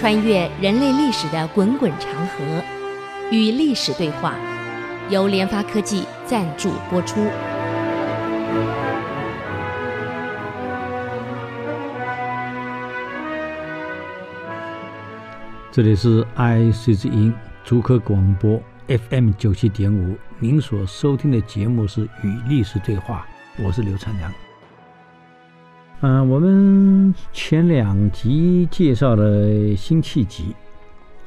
穿越人类历史的滚滚长河，与历史对话，由联发科技赞助播出。这里是 IC 之音竹科广播 FM 九七点五，您所收听的节目是《与历史对话》，我是刘灿良。嗯、我们前两集介绍了辛弃疾，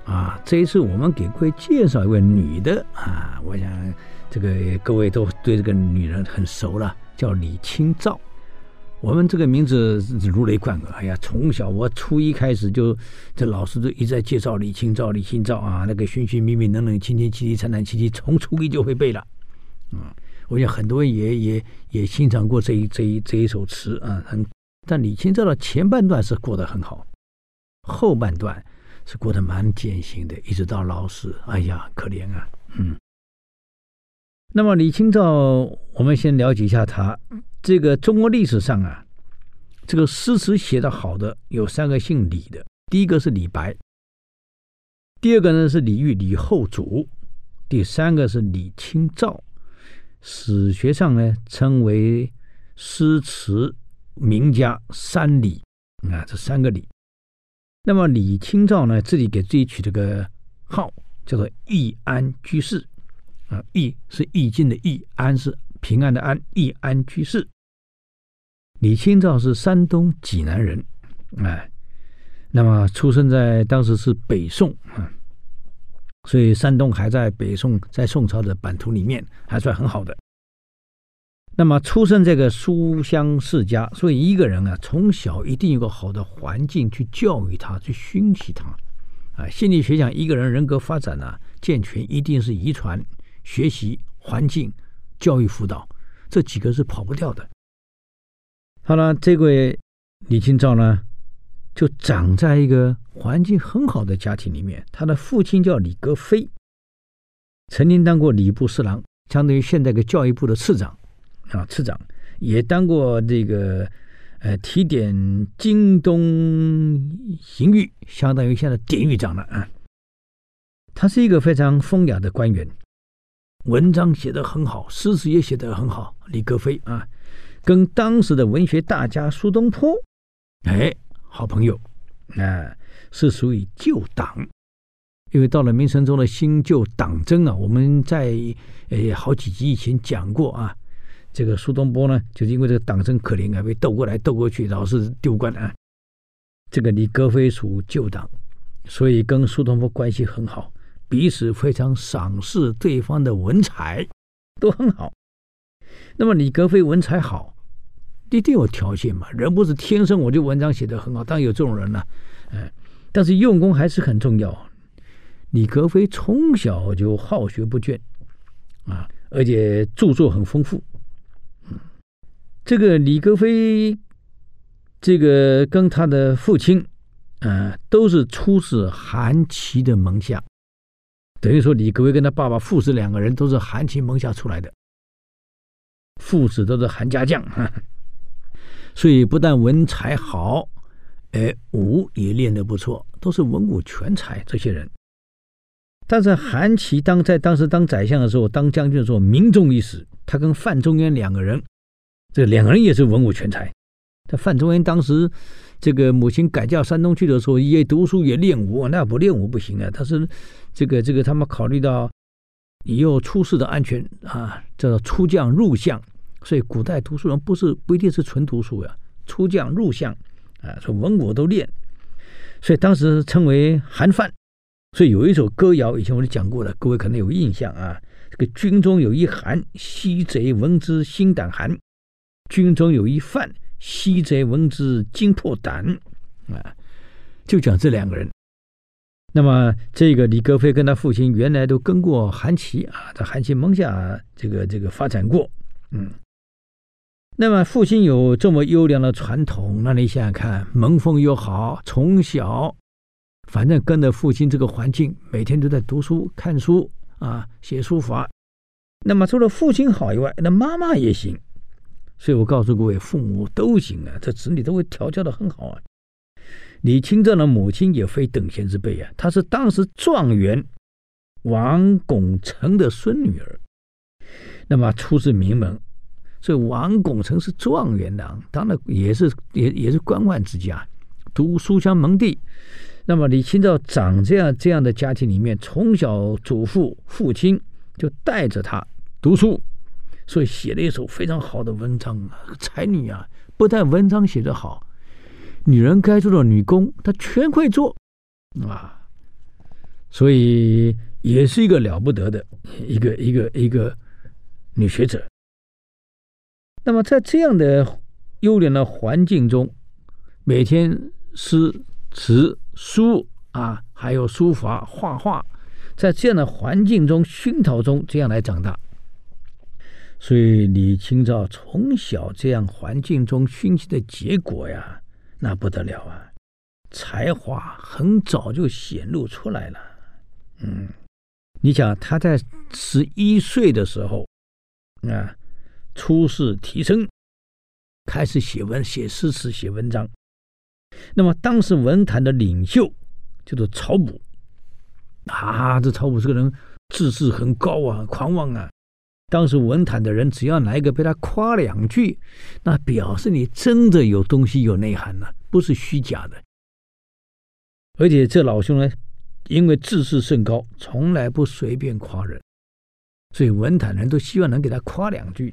啊，这一次我们给各位介绍一位女的啊，我想这个各位都对这个女人很熟了，叫李清照。我们这个名字如雷贯耳。哎呀，从小我初一开始就，这老师就一直在介绍李清照，李清照啊，那个寻寻觅觅，冷冷清清，凄凄惨惨戚戚，从初一就会背了。嗯，我想很多人也也也欣赏过这一这一这一首词啊。很，但李清照的前半段是过得很好，后半段是过得蛮艰辛的，一直到老死。哎呀，可怜啊。嗯。那么李清照，我们先了解一下她。这个中国历史上啊，这个诗词写得好的有三个姓李的，第一个是李白，第二个呢是李煜、李后主，第三个是李清照。史学上呢称为诗词名家三李啊，这三个李。那么李清照呢，自己给自己取了个号，叫做易安居士啊，易是易经的易，安是平安的安，易安居士。李清照是山东济南人，哎，那么出生在当时是北宋啊，所以山东还在北宋，在宋朝的版图里面还算很好的。那么出生这个书香世家，所以一个人啊，从小一定有个好的环境去教育他，去熏习他。啊，心理学讲，一个人人格发展呢、健全，一定是遗传、学习、环境、教育辅导这几个是跑不掉的。好了，这位李清照呢，就长在一个环境很好的家庭里面。他的父亲叫李格非，曾经当过礼部侍郎，相当于现在的教育部的次长啊，次长也当过这个呃提点京东刑狱，相当于现在典狱长了啊。他是一个非常风雅的官员，文章写得很好，诗词也写得很好。李格非啊。跟当时的文学大家苏东坡，哎，好朋友，啊，是属于旧党，因为到了明成宗的新旧党争啊，我们在诶好几集以前讲过啊，这个苏东坡呢，就是因为这个党争可怜啊，被斗过来斗过去，老是丢官啊。这个李格非属旧党，所以跟苏东坡关系很好，彼此非常赏识对方的文采，都很好。那么李格非文采好。一定有条件嘛，人不是天生我就文章写得很好，当然有这种人了，嗯，但是用功还是很重要。李格非从小就好学不倦，啊，而且著作很丰富，这个李格非，这个跟他的父亲，啊，都是出自韩琦的门下，等于说李格非跟他爸爸父子两个人都是韩琦门下出来的，父子都是韩家将，哈。所以不但文采好，哎，武也练得不错，都是文武全才。这些人，但是韩琦当在当时当宰相的时候，当将军的时候，名重一时。他跟范仲淹两个人，这两个人也是文武全才。他范仲淹当时这个母亲改嫁山东去的时候，也读书也练武，那不练武不行啊。他是这个这个，他们考虑到以后出世的安全啊，叫做出将入相。所以古代读书人不是不一定是纯读书呀，出将入相，啊，说文武都练，所以当时称为韩范。所以有一首歌谣，以前我就讲过了，各位可能有印象啊。这个军中有一韩，西贼闻之心胆寒；军中有一范，西贼闻之惊破胆。啊，就讲这两个人。那么这个李格非跟他父亲原来都跟过韩琦啊，在韩琦门下这个这个发展过，嗯。那么父亲有这么优良的传统，那你想想看，门风又好，从小反正跟着父亲这个环境，每天都在读书、看书啊，写书法。那么除了父亲好以外，那妈妈也行。所以我告诉各位，父母都行啊，这子女都会调教的很好啊。李清照的母亲也非等闲之辈啊，她是当时状元王拱辰的孙女儿，那么出自名门，所以王拱辰是状元郎，当然也是也也是官宦之家，读书香门第。那么李清照长这样这样的家庭里面，从小祖父父亲就带着她读书。所以写了一首非常好的文章啊，才女啊，不但文章写得好，女人该做的女工她全会做啊，所以也是一个了不得的一个一个一个女学者。那么在这样的优良的环境中，每天诗词书啊，还有书法画画，在这样的环境中熏陶中，这样来长大。所以李清照从小这样环境中熏习的结果呀，那不得了啊！才华很早就显露出来了。嗯，你想他在十一岁的时候啊，初试提升，开始写文、写诗词、写文章。那么当时文坛的领袖叫做曹补啊，这曹补这个人志志很高啊，狂妄啊。当时文坛的人，只要来一个被他夸两句，那表示你真的有东西、有内涵了，不是虚假的。而且这老兄呢，因为自视甚高，从来不随便夸人，所以文坛人都希望能给他夸两句。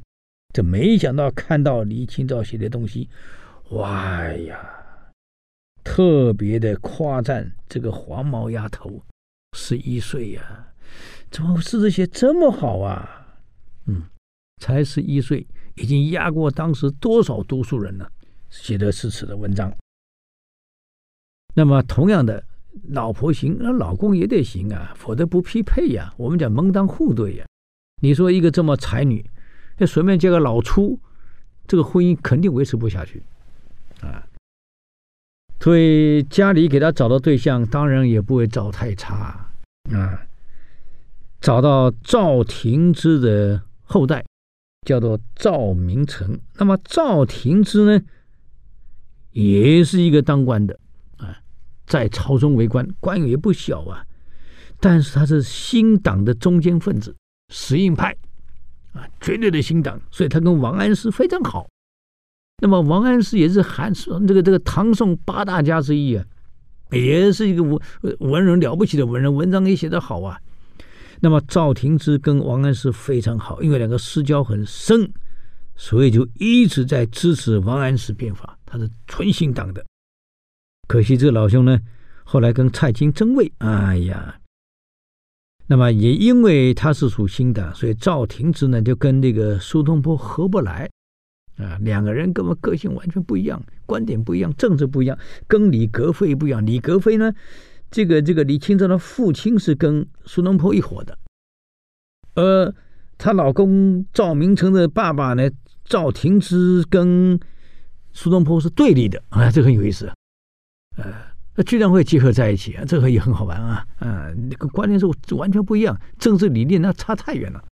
这没想到看到李清照写的东西，哇呀，特别的夸赞这个黄毛丫头，十一岁呀，怎么诗词写这么好啊？嗯，才十一岁，已经压过当时多少读书人了，写的诗词的文章。那么同样的，老婆行，那老公也得行啊，否则不匹配呀。我们讲门当户对呀。你说一个这么才女，那随便嫁个老粗，这个婚姻肯定维持不下去啊。所以家里给他找的对象，当然也不会找太差啊。找到赵廷芝的。后代叫做赵明诚，那么赵廷芝呢，也是一个当官的啊，在朝中为官，官也不小啊。但是他是新党的中间分子，实印派啊，绝对的新党，所以他跟王安石非常好。那么王安石也是韩这个这个唐宋八大家之一啊，也是一个文文人了不起的文人，文章也写得好啊。那么赵廷芝跟王安石非常好，因为两个私交很深，所以就一直在支持王安石变法。他是纯心党的，可惜这老兄呢，后来跟蔡京争位，哎呀，那么也因为他是属新党，所以赵廷芝呢就跟那个苏东坡合不来，啊，两个人根本个性完全不一样，观点不一样，政治不一样，跟李格非不一样。李格非呢？这个这个李清照的父亲是跟苏东坡一伙的，而她老公赵明诚的爸爸呢，赵廷芝跟苏东坡是对立的。啊，这很有意思，呃，那居然会结合在一起啊，这个也很好玩啊，啊，那个观念是完全不一样，政治理念那差太远了，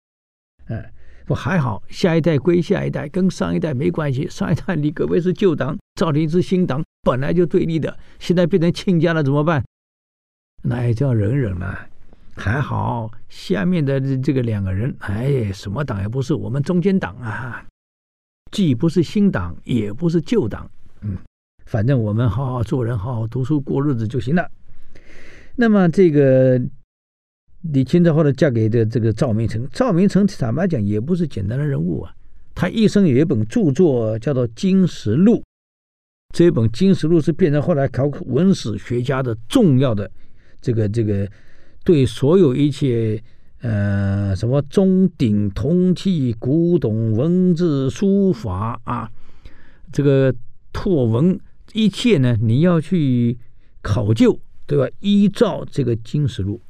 哎，不还好，下一代归下一代，跟上一代没关系，上一代李格非是旧党，赵廷芝新党，本来就对立的，现在变成亲家了，怎么办？那也叫忍忍了，还好下面的这个两个人，哎，什么党也不是，我们中间党啊，既不是新党，也不是旧党，嗯，反正我们好好做人，好好读书过日子就行了。那么这个李清照后来嫁给的这个赵明诚，赵明诚坦白讲也不是简单的人物啊，他一生有一本著作叫做《金石录》，这本《金石录》是变成后来考古文史学家的重要的。这个这个，对所有一切，呃，什么钟鼎铜器、古董文字、书法啊，这个拓文一切呢，你要去考究，对吧？依照这个《金石录》，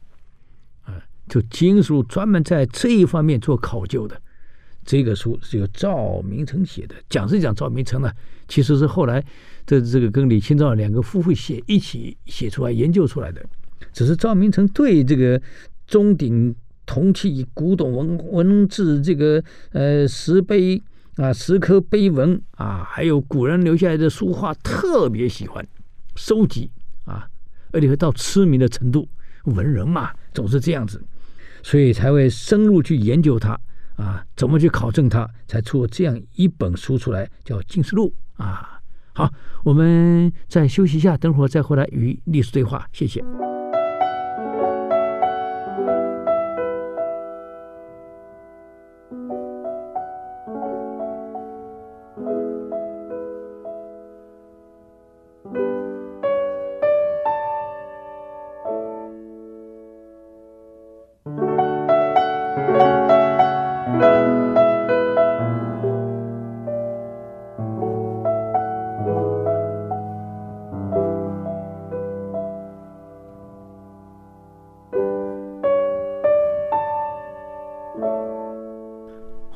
啊，就《金石录》专门在这一方面做考究的。这个书是由赵明诚写的，讲是讲赵明诚呢，其实是后来这这个跟李清照两个夫妇写一起写出来、研究出来的。只是赵明诚对这个钟鼎铜器、古董文文字，这个呃石碑啊、石刻碑文啊，还有古人留下来的书画特别喜欢，收集啊，而且会到痴迷的程度。文人嘛，总是这样子，所以才会深入去研究它啊，怎么去考证它，才出了这样一本书出来，叫《静思录》啊。好，我们再休息一下，等会儿再回来与历史对话。谢谢。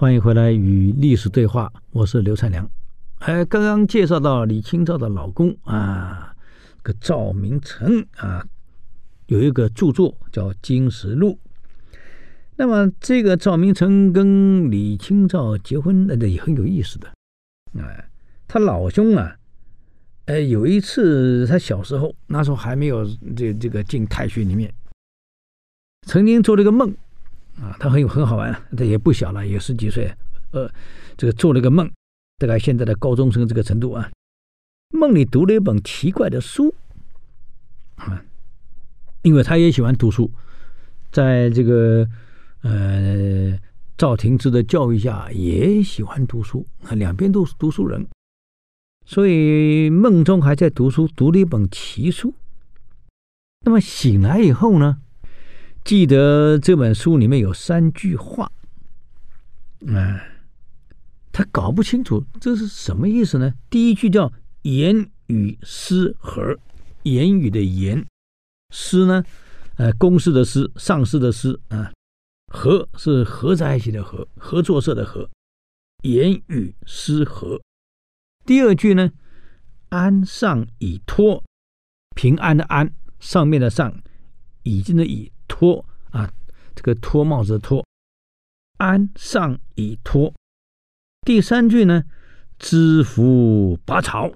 欢迎回来与历史对话，我是刘灿良。哎，刚刚介绍到李清照的老公啊，个赵明诚啊，有一个著作叫《金石录》。那么这个赵明诚跟李清照结婚，那个也很有意思的。哎，他老兄啊，哎，有一次他小时候，那时候还没有这这个进太学里面，曾经做了一个梦。啊，他很有很好玩，他也不小了，也十几岁，呃，这个做了个梦，大概现在的高中生这个程度啊。梦里读了一本奇怪的书，啊，因为他也喜欢读书，在这个呃赵廷芝的教育下，也喜欢读书，啊两边都是读书人，所以梦中还在读书，读了一本奇书。那么醒来以后呢？记得这本书里面有三句话，哎，他搞不清楚这是什么意思呢？第一句叫“言语诗和”，言语的言，诗呢，呃，公司的诗，上司的诗啊，合是合在一起的合，合作社的合，言语诗和。第二句呢，“安上以托”，平安的安，上面的上，已经的已。脱啊，这个脱帽子的脱，安上以托。第三句呢，知福拔草，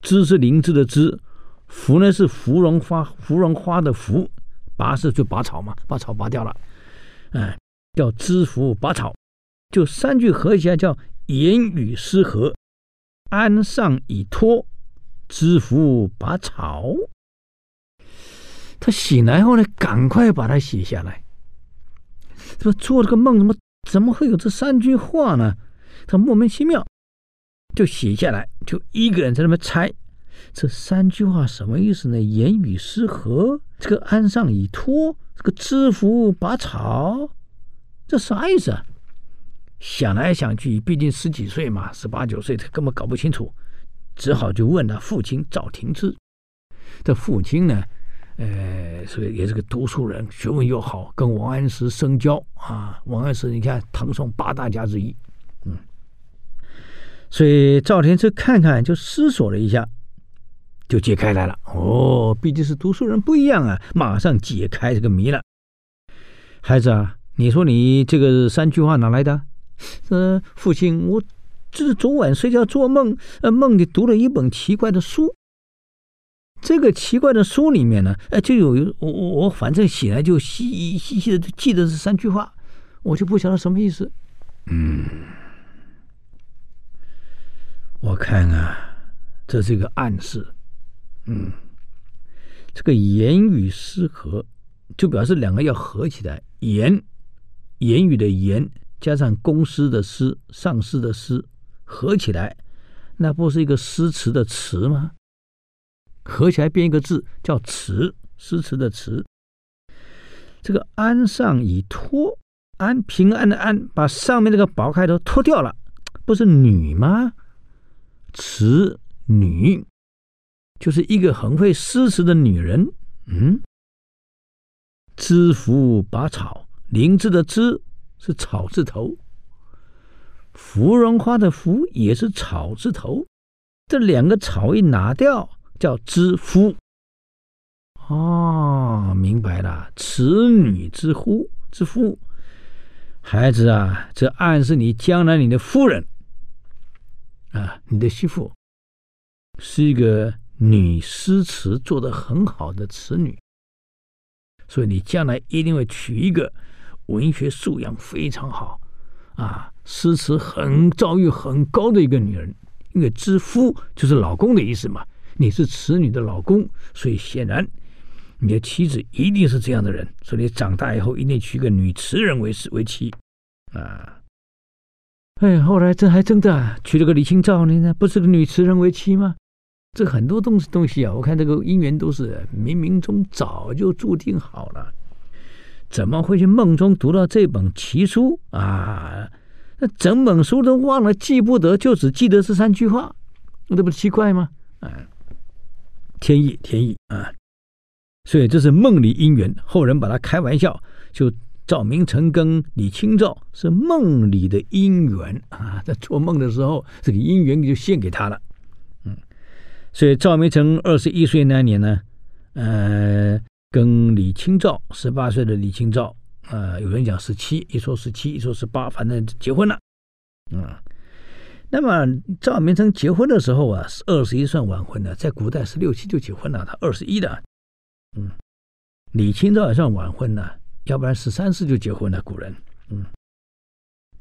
知是灵芝的枝，浮呢是芙蓉花，芙蓉花的芙，拔是就拔草嘛，把草拔掉了，哎，叫知福拔草，就三句合起来叫言语诗和，安上以托，知福拔草。他醒来后呢，赶快把它写下来。说做了个梦，怎么怎么会有这三句话呢？他莫名其妙就写下来，就一个人在那边猜这三句话什么意思呢？言语失和，这个安上以托，这个知府拔草，这啥意思啊？想来想去，毕竟十几岁嘛，十八九岁，他根本搞不清楚，只好就问他父亲赵廷芝。这父亲呢？呃，所以也是个读书人，学问又好，跟王安石深交啊。王安石，你看唐宋八大家之一，嗯。所以赵天赐看看，就思索了一下，就解开来了。哦，毕竟是读书人，不一样啊，马上解开这个谜了。孩子啊，你说你这个三句话哪来的？呃，父亲，我这是昨晚睡觉做梦，呃，梦里读了一本奇怪的书。这个奇怪的书里面呢，哎，就有我我我反正醒来就细细细的记得这三句话，我就不晓得什么意思。嗯，我看啊，这是一个暗示。嗯，这个言语诗和，就表示两个要合起来。言，言语的言，加上公司的司，上司的司，合起来，那不是一个诗词的词吗？合起来变一个字叫词，诗词的词。这个安上以托，安平安的安，把上面那个宝开头脱掉了，不是女吗？词女，就是一个很会诗词的女人。嗯，枝浮拔草，灵芝的芝是草字头，芙蓉花的芙也是草字头，这两个草一拿掉。叫之夫，哦，明白了，此女之夫之夫，孩子啊，这暗示你将来你的夫人啊，你的媳妇是一个女诗词做得很好的词女，所以你将来一定会娶一个文学素养非常好啊，诗词很造诣很高的一个女人。因为之夫就是老公的意思嘛，你是词女的老公，所以显然你的妻子一定是这样的人，所以你长大以后一定娶个女词人为为妻啊。哎，后来这还真的娶了个李清照呢，那不是个女词人为妻吗？这很多东西东西啊，我看这个姻缘都是冥冥中早就注定好了，怎么会去梦中读到这本奇书啊？那整本书都忘了记不得，就只记得这三句话，那这不奇怪吗？啊，天意天意啊！所以这是梦里姻缘，后人把它开玩笑，就赵明诚跟李清照是梦里的姻缘啊，在做梦的时候，这个姻缘就献给他了。嗯所以赵明诚二十一岁那年呢，呃，跟李清照十八岁的李清照，呃，有人讲十七，一说十七，一说十八，反正结婚了。嗯，那么赵明诚结婚的时候啊，是二十一算晚婚的，在古代十六七就结婚了，他二十一的。嗯，李清照也算晚婚的，要不然十三四就结婚了。古人，嗯，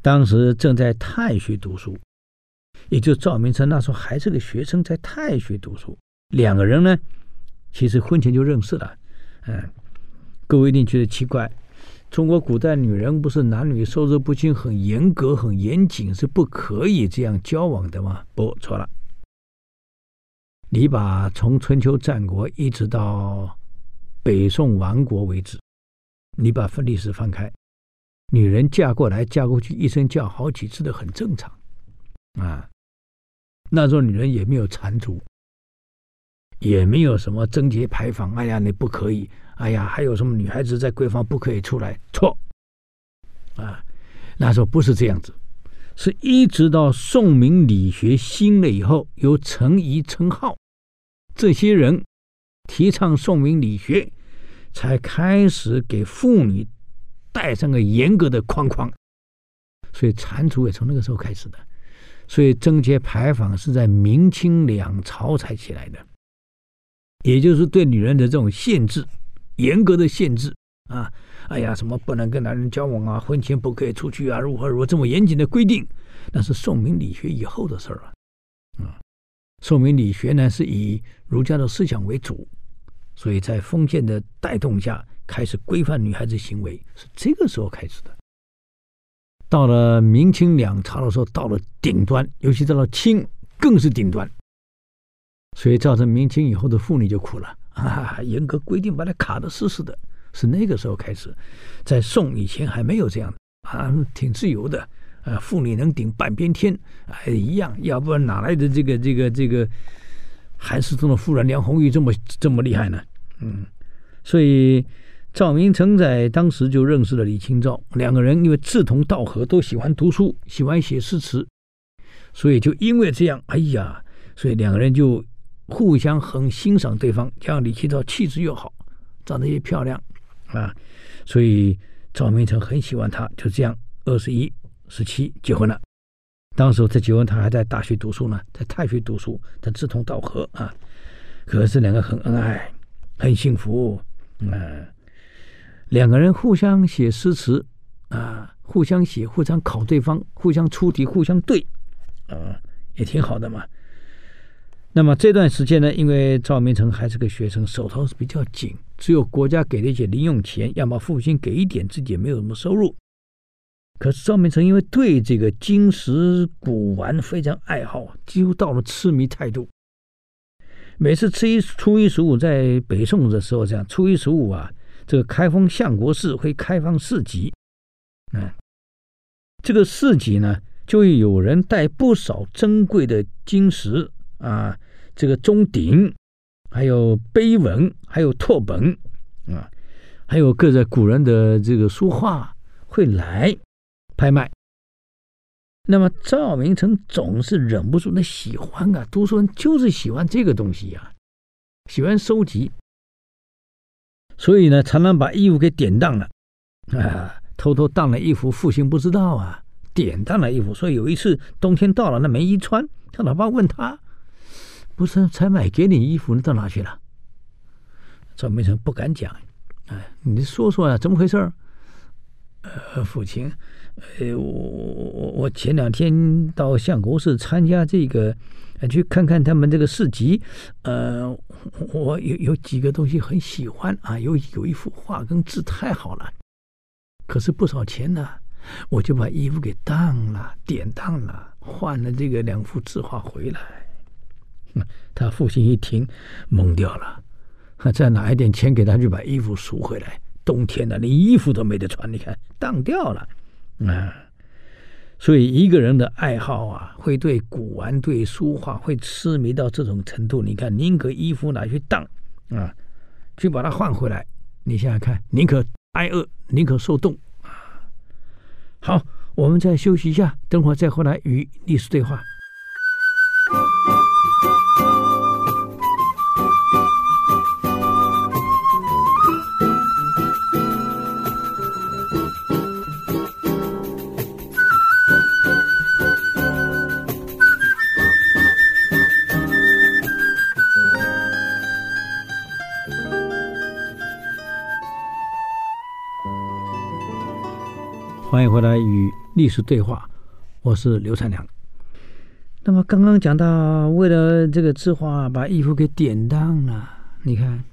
当时正在太学读书。也就赵明诚那时候还是个学生，在太学读书。两个人呢，其实婚前就认识了。嗯，各位一定觉得奇怪，中国古代女人不是男女授受不亲，很严格、很严谨，是不可以这样交往的吗？不，错了。你把从春秋战国一直到北宋亡国为止，你把历史翻开，女人嫁过来嫁过去，一生嫁好几次的很正常啊。那时候女人也没有缠足，也没有什么贞节牌坊。哎呀，你不可以！哎呀，还有什么女孩子在闺房不可以出来？错啊！那时候不是这样子，是一直到宋明理学兴了以后，由程颐、程颢这些人提倡宋明理学，才开始给妇女带上个严格的框框。所以缠足也从那个时候开始的。所以贞节牌坊是在明清两朝才起来的，也就是对女人的这种限制，严格的限制啊！哎呀，什么不能跟男人交往啊，婚前不可以出去啊，如何如何这么严谨的规定，那是宋明理学以后的事儿了。啊，宋明理学呢是以儒家的思想为主，所以在封建的带动下，开始规范女孩子行为，是这个时候开始的。到了明清两朝的时候，到了顶端，尤其到了清，更是顶端。所以造成明清以后的妇女就苦了啊！严格规定，把它卡得死死的。是那个时候开始，在宋以前还没有这样啊，挺自由的啊，妇女能顶半边天，还一样。要不然哪来的这个这个这个韩世忠的夫人梁红玉这么这么厉害呢？嗯，所以。赵明诚在当时就认识了李清照，两个人因为志同道合，都喜欢读书，喜欢写诗词，所以就因为这样，哎呀，所以两个人就互相很欣赏对方。像李清照气质又好，长得也漂亮啊，所以赵明诚很喜欢她。就这样，二十一、十七结婚了。当时他结婚，他还在大学读书呢，在太学读书，他志同道合啊。可是两个很恩爱，很幸福，嗯、啊。两个人互相写诗词，啊，互相写，互相考对方，互相出题，互相对，啊，也挺好的嘛。那么这段时间呢，因为赵明诚还是个学生，手头是比较紧，只有国家给的一些零用钱，要么父亲给一点，自己也没有什么收入。可是赵明诚因为对这个金石古玩非常爱好，几乎到了痴迷态度。每次初一、初一十五在北宋的时候，这样初一十五啊。这个开封相国寺会开放市集，嗯，这个市集呢，就有人带不少珍贵的金石啊，这个钟鼎，还有碑文，还有拓本啊，还有各在古人的这个书画会来拍卖。那么赵明诚总是忍不住的喜欢啊，读书人就是喜欢这个东西呀，喜欢收集。所以呢，常常把衣服给典当了，啊，偷偷当了衣服，父亲不知道啊，典当了衣服。所以有一次冬天到了，那没衣穿，他老爸问他，不是才买给你衣服，你到哪去了？赵明成不敢讲，哎，你说说啊，怎么回事？呃，父亲，呃，我我我前两天到相国寺参加这个，去看看他们这个市集，呃，我有有几个东西很喜欢啊，有有一幅画跟字太好了，可是不少钱呢，我就把衣服给当了，典当了，换了这个两幅字画回来。他父亲一听，懵掉了。再拿一点钱给他，去把衣服赎回来。冬天了，连衣服都没得穿，你看当掉了啊！所以一个人的爱好啊，会对古玩、对书画会痴迷到这种程度。你看，宁可衣服拿去当啊，去把它换回来。你想想看，宁可挨饿，宁可受冻啊！好，我们再休息一下，等会儿再回来与历史对话。欢迎回来与历史对话，我是刘灿良。那么刚刚讲到，为了这个字画，把衣服给典当了。你看，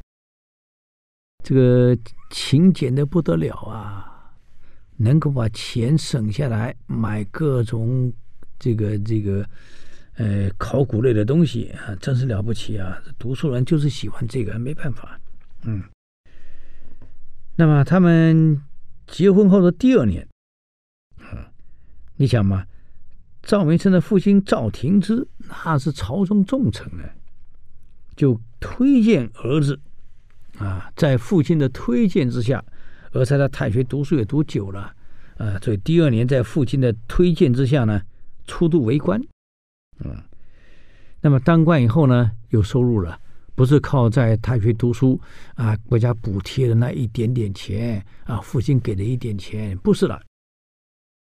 这个勤俭的不得了啊，能够把钱省下来买各种这个这个呃考古类的东西啊，真是了不起啊！读书人就是喜欢这个，没办法。嗯，那么他们结婚后的第二年。你想嘛，赵梅琛的父亲赵廷之那是朝中重臣呢，就推荐儿子啊，在父亲的推荐之下，而在太学读书也读久了啊，所以第二年在父亲的推荐之下呢，出督为官，嗯，那么当官以后呢，有收入了，不是靠在太学读书啊，国家补贴的那一点点钱啊，父亲给的一点钱，不是了。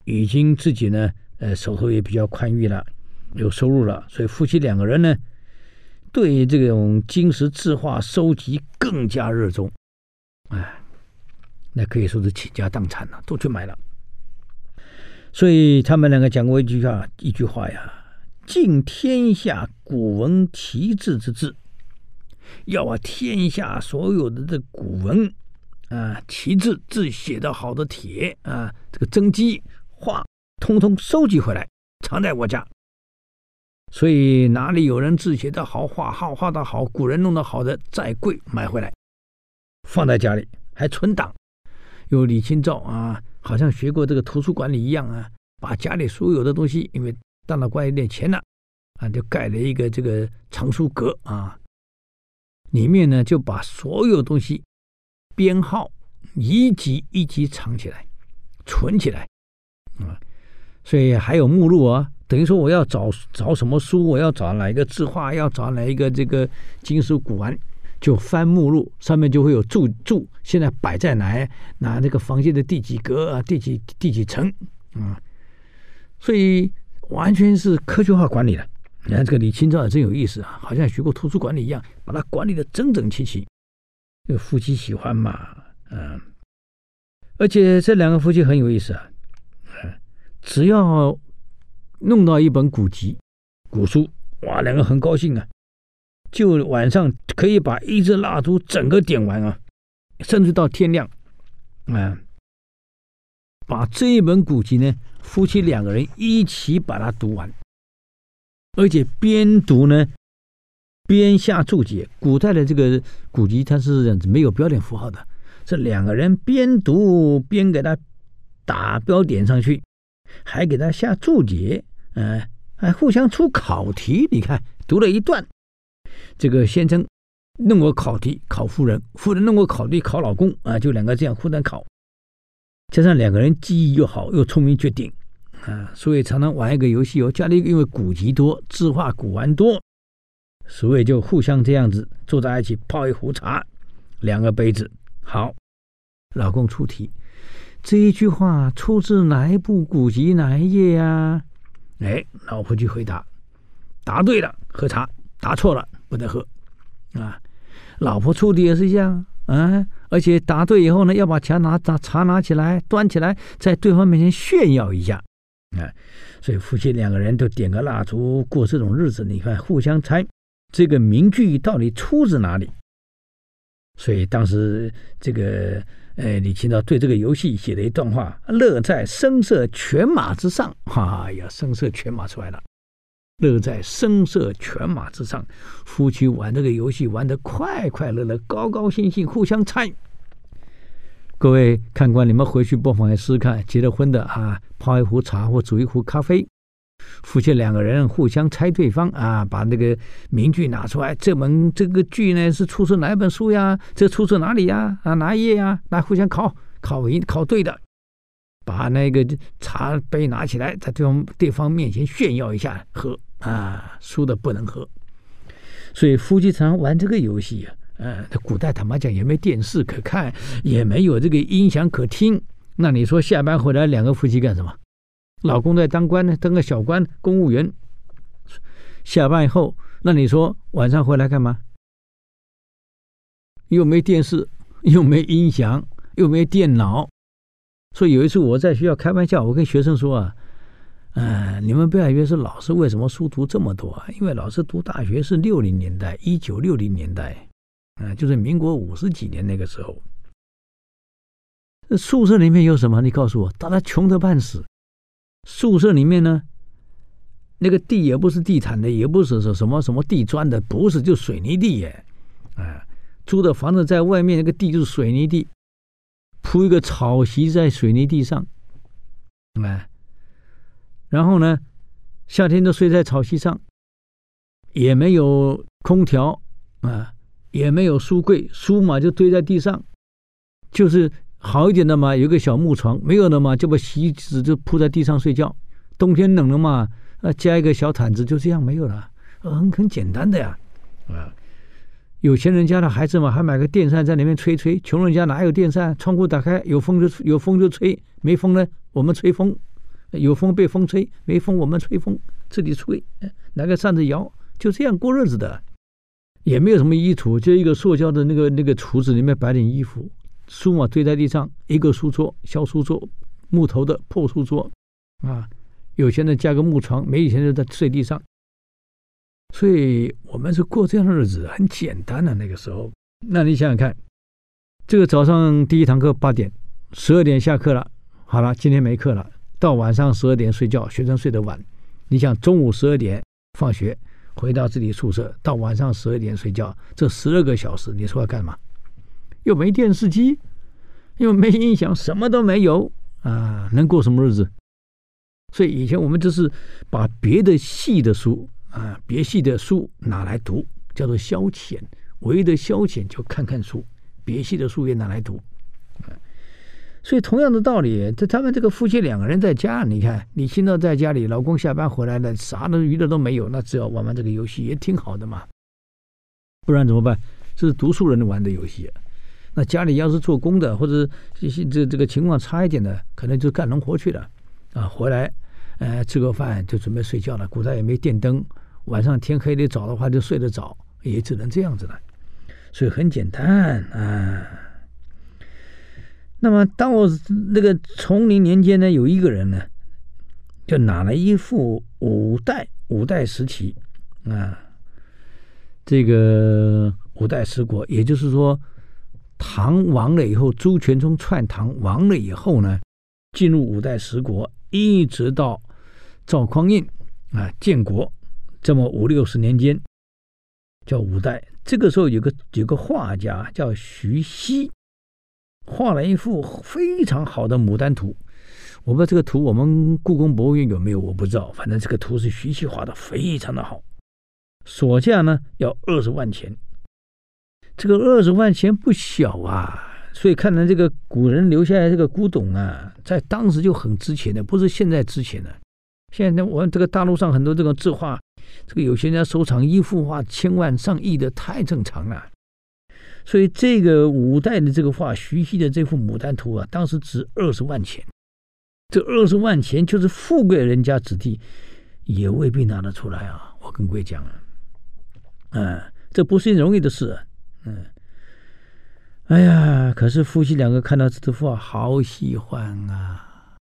已经自己呢，呃，手头也比较宽裕了，有收入了，所以夫妻两个人呢，对这种金石字画收集更加热衷，哎，那可以说是倾家荡产了，都去买了。所以他们两个讲过一句话，一句话呀：“尽天下古文奇字之志，要把天下所有的这古文啊，奇字字写的好的帖啊，这个真迹。”画通通收集回来，藏在我家。所以哪里有人字写的好，画画画的好，古人弄得好的，再贵买回来，放在家里还存档。有李清照啊，好像学过这个图书管理一样啊，把家里所有的东西，因为当了官有点钱了啊，就盖了一个这个藏书阁啊，里面呢就把所有东西编号一级一级藏起来，存起来。啊，所以还有目录啊，等于说我要找找什么书，我要找哪一个字画，要找哪一个这个金属古玩，就翻目录，上面就会有注注，现在摆在哪哪那个房间的第几格啊，第几第几层啊，所以完全是科学化管理的。你看这个李清照也真有意思啊，好像学过图书管理一样，把它管理的整整齐齐。这个夫妻喜欢嘛，嗯，而且这两个夫妻很有意思啊。只要弄到一本古籍、古书，哇，两个很高兴啊！就晚上可以把一支蜡烛整个点完啊，甚至到天亮，啊，把这一本古籍呢，夫妻两个人一起把它读完，而且边读呢边下注解。古代的这个古籍它是这样子，没有标点符号的，是两个人边读边给它打标点上去。还给他下注解，嗯、还互相出考题。你看，读了一段，这个先生弄过考题考夫人，夫人弄过考题考老公啊，就两个这样互相考，加上两个人记忆又好又聪明绝顶啊，所以常常玩一个游戏哦。家里因为古籍多，字画古玩多，所以就互相这样子坐在一起泡一壶茶，两个杯子，好，老公出题。这一句话出自哪一部古籍哪一页呀？哎，老婆就回答，答对了，喝茶答错了不能喝啊。老婆处的也是一样啊，而且答对以后呢，要把茶拿茶茶拿起来端起来，在对方面前炫耀一下啊。所以夫妻两个人都点个蜡烛过这种日子，你看互相猜这个名句到底出自哪里。所以当时这个呃李清照对这个游戏写了一段话：“乐在声色犬马之上。”哈呀，声色犬马出来了。乐在声色犬马之上，夫妻玩这个游戏玩得快快乐乐，高高兴兴，互相猜。各位看官，你们回去不妨也试试看，结了婚的啊，泡一壶茶或煮一壶咖啡，夫妻两个人互相猜对方啊，把那个名句拿出来，这门这个句呢是出自哪本书呀？这出自哪里呀？啊，哪一页呀？来互相考，考一考对的，把那个茶杯拿起来，在对方对方面前炫耀一下，喝。啊，输的不能喝，所以夫妻常玩这个游戏啊。呃，古代坦白讲也没电视可看，也没有这个音响可听。那你说下班回来两个夫妻干什么？老公在当官呢，当个小官，公务员。下班以后，那你说晚上回来干嘛？又没电视，又没音响，又没电脑。所以有一次我在学校开玩笑，我跟学生说啊。嗯，你们不要以为是老师为什么书读这么多啊？因为老师读大学是六零年代，一九六零年代，嗯，就是民国五十几年那个时候。宿舍里面有什么？你告诉我，大家穷得半死。宿舍里面呢，那个地也不是地毯的，也不是说什么什么地砖的，不是就水泥地耶。啊，租的房子在外面那个地就是水泥地，铺一个草席在水泥地上，啊。然后呢，夏天都睡在草席上，也没有空调啊，也没有书柜，书嘛就堆在地上，就是好一点的嘛，有个小木床；没有的嘛，就把席子就铺在地上睡觉。冬天冷了嘛，啊，加一个小毯子，就这样没有了，很很简单的呀，啊，有钱人家的孩子嘛，还买个电扇在里面吹吹；穷人家哪有电扇？窗户打开，有风就有风就吹，没风呢，我们吹风。有风被风吹，没风我们吹风，自己吹，拿个扇子摇，就这样过日子的，也没有什么衣橱，就一个塑胶的那个那个橱子里面摆点衣服，书嘛堆在地上，一个书桌，小书桌，木头的破书桌，啊，有钱的加个木床，没钱的在睡地上，所以我们是过这样的日子，很简单的、那个时候。那你想想看，这个早上第一堂课八点，十二点下课了，好了，今天没课了。到晚上十二点睡觉，学生睡得晚。你想中午十二点放学，回到自己宿舍，到晚上十二点睡觉，这十二个小时，你说要干嘛？又没电视机，又没音响，什么都没有啊，能过什么日子？所以以前我们就是把别的系的书啊，别系的书拿来读，叫做消遣。唯一的消遣就看看书，别系的书也拿来读。所以同样的道理，这他们这个夫妻两个人在家，你看你现在在家里，老公下班回来了，啥的娱乐都没有，那只要玩玩这个游戏也挺好的嘛。不然怎么办？这是读书人玩的游戏。那家里要是做工的，或者这些这这个情况差一点的，可能就干农活去了啊。回来，呃，吃个饭就准备睡觉了。古代也没电灯，晚上天黑得早的话就睡得早，也只能这样子了。所以很简单啊。那么，当我那个崇宁年间呢，有一个人呢，就拿了一副五代五代时期啊，这个五代十国，也就是说，唐亡了以后，朱全忠篡唐亡了以后呢，进入五代十国，一直到赵匡胤啊建国，这么五六十年间，叫五代。这个时候有个有个画家叫徐熙。画了一幅非常好的牡丹图，我不知道这个图我们故宫博物院有没有，我不知道。反正这个图是徐熙画的，非常的好。所价呢要二十万钱，这个二十万钱不小啊。所以看来这个古人留下来这个古董啊，在当时就很值钱的，不是现在值钱的。现在我们这个大陆上很多这种字画，这个有些人家收藏一幅画千万上亿的，太正常了。所以这个五代的这个画，徐熙的这幅牡丹图啊，当时值二十万钱。这二十万钱就是富贵人家子弟也未必拿得出来啊！我跟各位讲啊，嗯，这不是容易的事。嗯，哎呀，可是夫妻两个看到这幅画，好喜欢啊，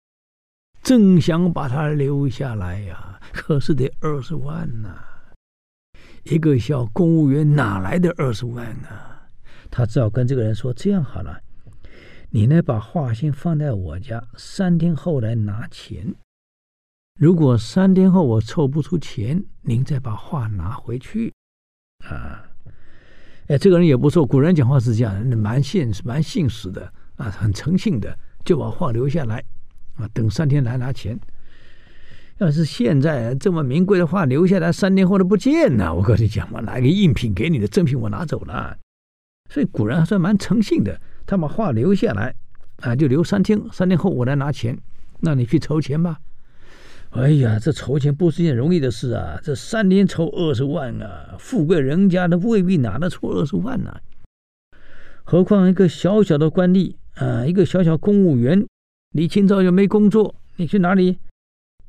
正想把它留下来呀，可是得二十万呐，一个小公务员哪来的二十万啊？他只好跟这个人说：“这样好了，你呢把画先放在我家，三天后来拿钱。如果三天后我凑不出钱，您再把画拿回去。”啊，哎，这个人也不错，古人讲话是这样，蛮现实、蛮信实的啊，很诚信的，就把画留下来啊，等三天来拿钱。要是现在这么名贵的画留下来，三天后都不见了，我跟你讲嘛，拿个赝品给你的，真品我拿走了。所以古人还算蛮诚信的，他把画留下来，啊，就留三天，三天后我来拿钱，那你去筹钱吧。哎呀，这筹钱不是件容易的事啊，这三天筹二十万啊，富贵人家都未必拿得出二十万呢、何况一个小小的官吏啊，一个小小公务员，李清照又没工作，你去哪里？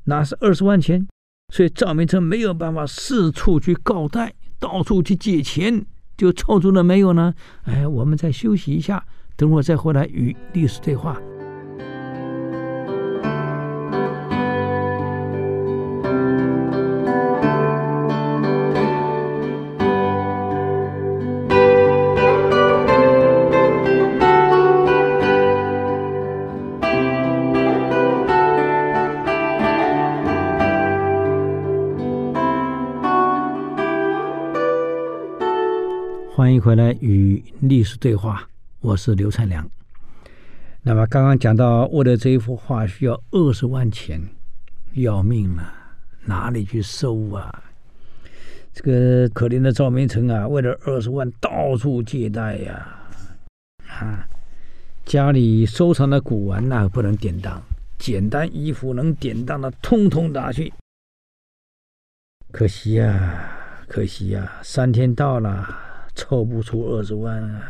哪是二十万钱，所以赵明诚没有办法四处去告贷，到处去借钱，就凑足了没有呢？哎，我们再休息一下，等会儿再回来与历史对话。来与历史对话，我是刘灿良。那么刚刚讲到，为了这一幅画需要二十万钱，要命了，哪里去收啊？这个可怜的赵明诚啊，为了二十万到处借贷呀，啊，家里收藏的古玩呐不能典当，简单衣服能典当的通通拿去。可惜呀，可惜呀，三天到了。凑不出二十万啊！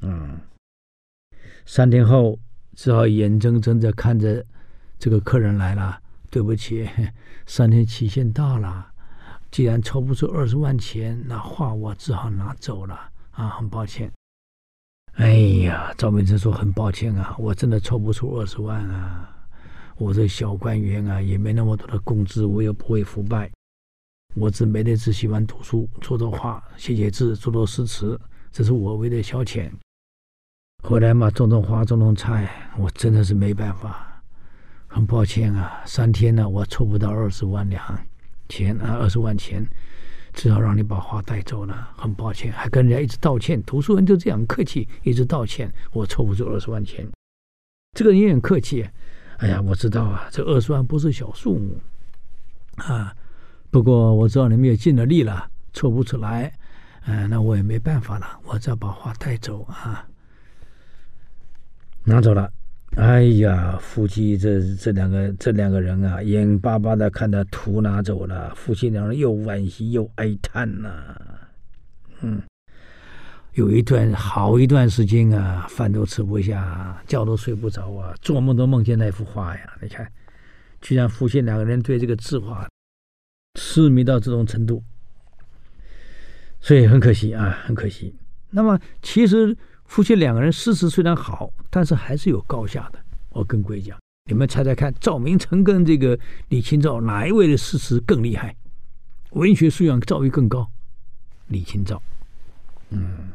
嗯，三天后只好眼睁睁的看着这个客人来了。对不起，三天期限到了，既然凑不出二十万钱，那画我只好拿走了啊！很抱歉。哎呀，赵明诚说很抱歉啊，我真的凑不出二十万啊！我这小官员啊，也没那么多的工资，我又不会腐败。我只每天只喜欢读书、做做画、写写字、做做诗词，这是我为了消遣。后来嘛，种种花、种种菜，我真的是没办法。很抱歉啊，三天呢，我凑不到二十万两钱啊，二十万钱，只好让你把画带走了。很抱歉，还跟人家一直道歉。读书人就这样客气，一直道歉，我凑不出二十万钱。这个人也很客气。哎呀，我知道啊，这二十万不是小数目啊。不过我知道你们也尽了力了，凑不出来，嗯、那我也没办法了，我只要把画带走啊，拿走了。哎呀，夫妻这这两个这两个人啊，眼巴巴的看着图拿走了，夫妻两人又惋惜又哀叹呐、嗯，有一段好一段时间啊，饭都吃不下，觉都睡不着啊，做梦都梦见那幅画呀。你看，居然夫妻两个人对这个字画。痴迷到这种程度，所以很可惜啊，很可惜。那么，其实夫妻两个人诗词虽然好，但是还是有高下的。我跟各位讲，你们猜猜看，赵明诚跟这个李清照哪一位的诗词更厉害？文学素养造诣更高？李清照。嗯，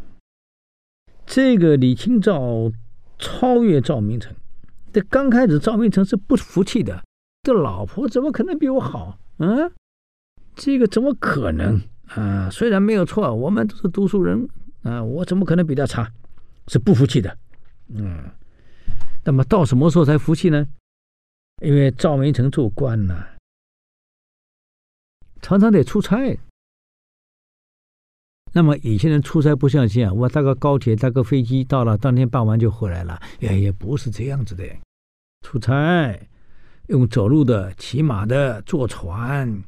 这个李清照超越赵明诚。这刚开始，赵明诚是不服气的，这老婆怎么可能比我好？嗯。这个怎么可能啊？虽然没有错，我们都是读书人啊，我怎么可能比他差？是不服气的，嗯。那么到什么时候才服气呢？因为赵明诚做官呐、啊，常常得出差。那么以前人出差不像现在，我搭个高铁、搭个飞机到了，当天办完就回来了。也也不是这样子的，出差用走路的、骑马的、坐船。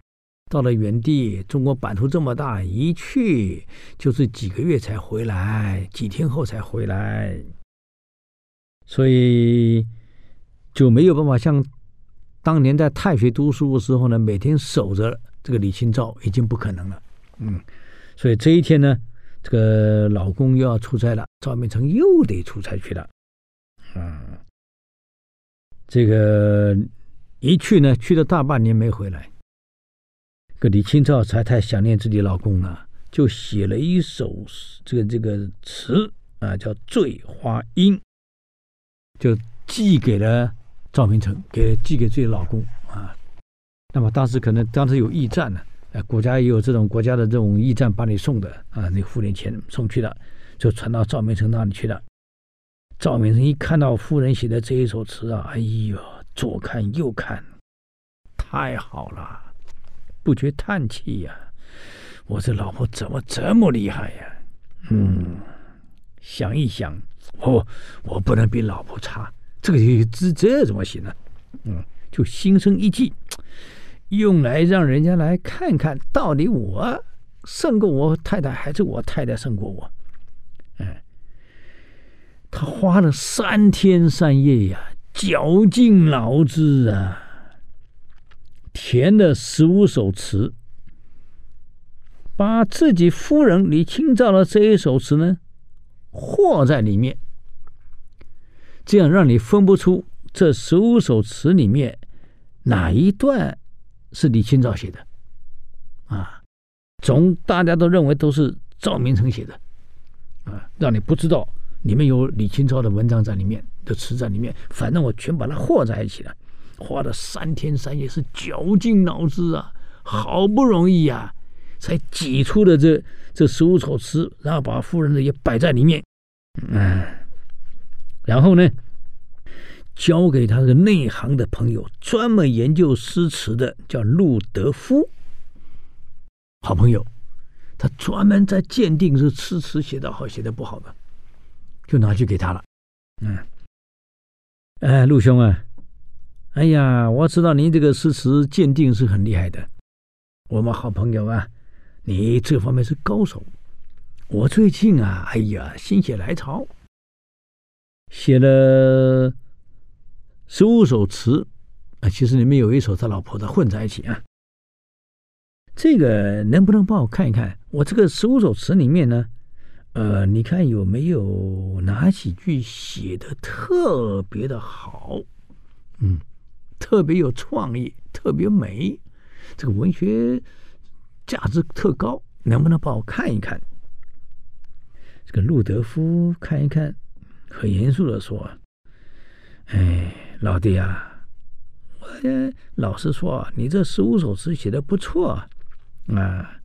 到了原地，中国版图这么大，一去就是几个月才回来，几天后才回来，所以就没有办法像当年在太学读书的时候呢，每天守着这个李清照，已经不可能了。嗯，所以这一天呢，这个老公又要出差了，赵明诚又得出差去了。嗯，这个一去呢，去了大半年没回来。李清照才太想念自己老公了，就写了一首这个这个词啊，叫《醉花阴》，就寄给了赵明诚，给寄给自己老公啊。那么当时可能当时有驿站呢，啊，国家也有这种国家的这种驿站把你送的啊，那付点钱送去了，就传到赵明诚那里去了。赵明诚一看到夫人写的这一首词啊，哎呦，左看右看，太好了。不觉叹气呀，我这老婆怎么这么厉害呀？嗯，想一想，哦，我不能比老婆差，这个这这怎么行呢？嗯，就心生一计，用来让人家来看看到底我胜过我太太，还是我太太胜过我？哎，他花了三天三夜呀，绞尽脑汁啊。填了十五首词，把自己夫人李清照的这一首词呢，和在里面，这样让你分不出这十五首词里面哪一段是李清照写的，啊，总大家都认为都是赵明诚写的，啊，让你不知道里面有李清照的文章在里面的词在里面，反正我全把它和在一起了。花了三天三夜，是绞尽脑汁啊，好不容易呀、啊，才挤出了这这十五首诗，然后把夫人的也摆在里面，嗯，然后呢，交给他的内行的朋友，专门研究诗词的，叫陆德夫，好朋友，他专门在鉴定是诗词写得好写的不好的，就拿去给他了，嗯，哎，陆兄啊。哎呀，我知道您这个诗词鉴定是很厉害的，我们好朋友啊，你这方面是高手。我最近啊，哎呀，心血来潮，写了十五首词啊，其实里面有一首他老婆的混在一起啊。这个能不能帮我看一看？我这个十五首词里面呢，呃，你看有没有哪几句写的特别的好？嗯。特别有创意，特别美，这个文学价值特高，能不能帮我看一看？这个路德夫看一看，很严肃的说：“哎，老弟啊，我老实说，你这十五首词写的不错啊，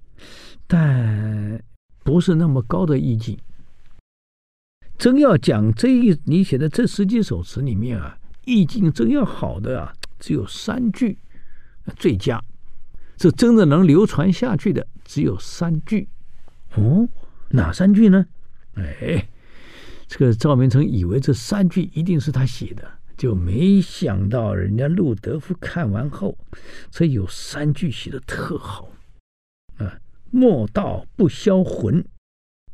但不是那么高的意境。真要讲这一你写的这十几首词里面啊，意境真要好的啊。”只有三句最佳，这真的能流传下去的只有三句。哦，哪三句呢？哎，这个赵明诚以为这三句一定是他写的，就没想到人家陆德夫看完后，这有三句写的特好。啊，莫道不销魂，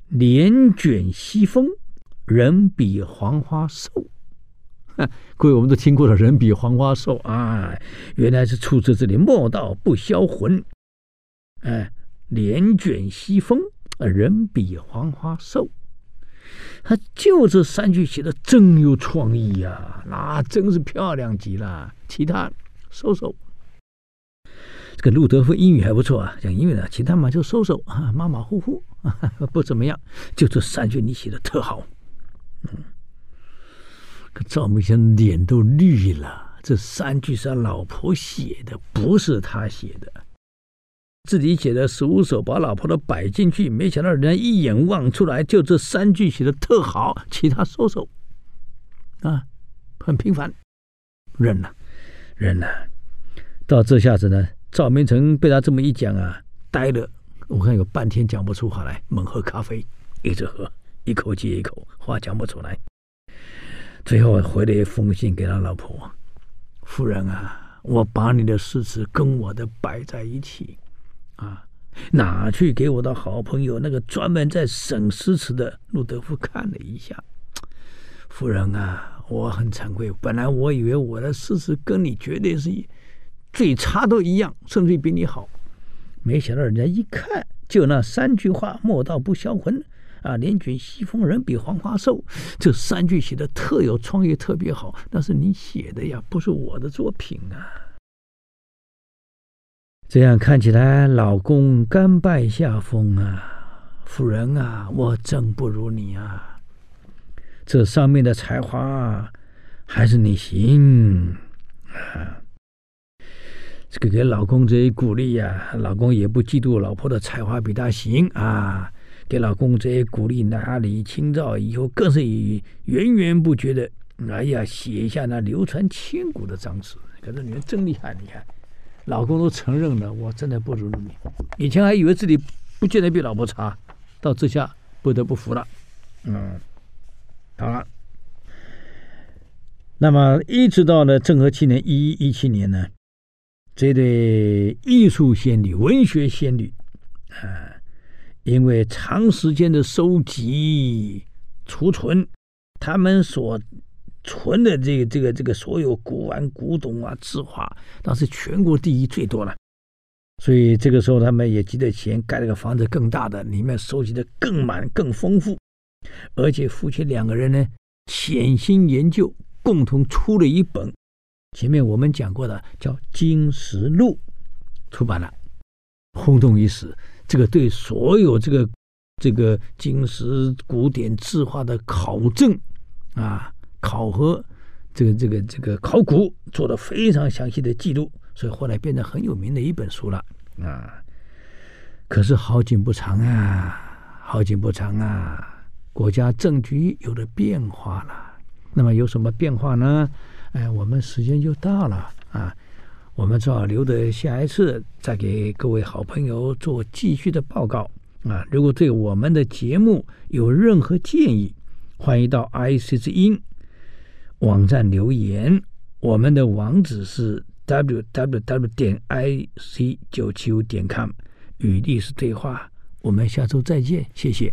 帘卷西风，人比黄花瘦。各位，我们都听过了，“人比黄花瘦”啊，原来是出自这里。莫道不销魂，哎，帘卷西风，人比黄花瘦。他就这三句写的真有创意呀，啊，那真是漂亮极了。其他收收。这个陆德夫英语还不错啊，讲英语的，其他嘛就收收啊，马马虎虎啊，不怎么样。就这三句你写的特好，嗯。可赵明诚脸都绿了，这三句是他老婆写的，不是他写的。自己写的十五首，把老婆都摆进去，没想到人家一眼望出来，就这三句写的特好，其他收收。啊，很平凡，认了，认了。到这下子呢，赵明诚被他这么一讲啊，呆了。我看有半天讲不出话来，猛喝咖啡，一直喝，一口接一口，话讲不出来。最后回了一封信给他老婆，夫人啊，我把你的诗词跟我的摆在一起，啊，拿去给我的好朋友那个专门在审诗词的陆德夫看了一下。夫人啊，我很惭愧，本来我以为我的诗词跟你绝对是最差都一样，甚至于比你好，没想到人家一看，就那三句话，莫道不销魂啊！连卷西风人比黄花瘦，这三句写的特有创意，特别好。那是你写的呀，不是我的作品啊。这样看起来，老公甘拜下风啊，夫人啊，我真不如你啊。这上面的才华还是你行啊。这个给老公这一鼓励呀，老公也不嫉妒老婆的才华比他行啊。给老公这些鼓励，哪里清照以后更是以源源不绝的，哎呀，写下那流传千古的章词。可是女人真厉害，你看，老公都承认了，我真的不如你。以前还以为自己不见得比老婆差，到这下不得不服了。嗯，好了。那么一直到了政和七年一一一七年呢？这对艺术仙女、文学仙女啊，因为长时间的收集、储存，他们所存的这个、这个、这个所有古玩、古董啊、字画，当时全国第一最多了。所以这个时候，他们也积的钱盖了个房子更大的，里面收集的更满、更丰富。而且夫妻两个人呢，潜心研究，共同出了一本。前面我们讲过的叫《金石录》，出版了，轰动一时。这个对所有这个这个金石古典字画的考证啊、考核，这个这个这个考古做了非常详细的记录，所以后来变得很有名的一本书了啊。可是好景不长啊，好景不长啊，国家政局有了变化了。那么有什么变化呢？哎，我们时间就到了啊，我们只好留着下一次再给各位好朋友做继续的报告啊。如果对我们的节目有任何建议，欢迎到 IC 之音网站留言。我们的网址是 www 点 ic 九七五点 com，与历史对话。我们下周再见，谢谢。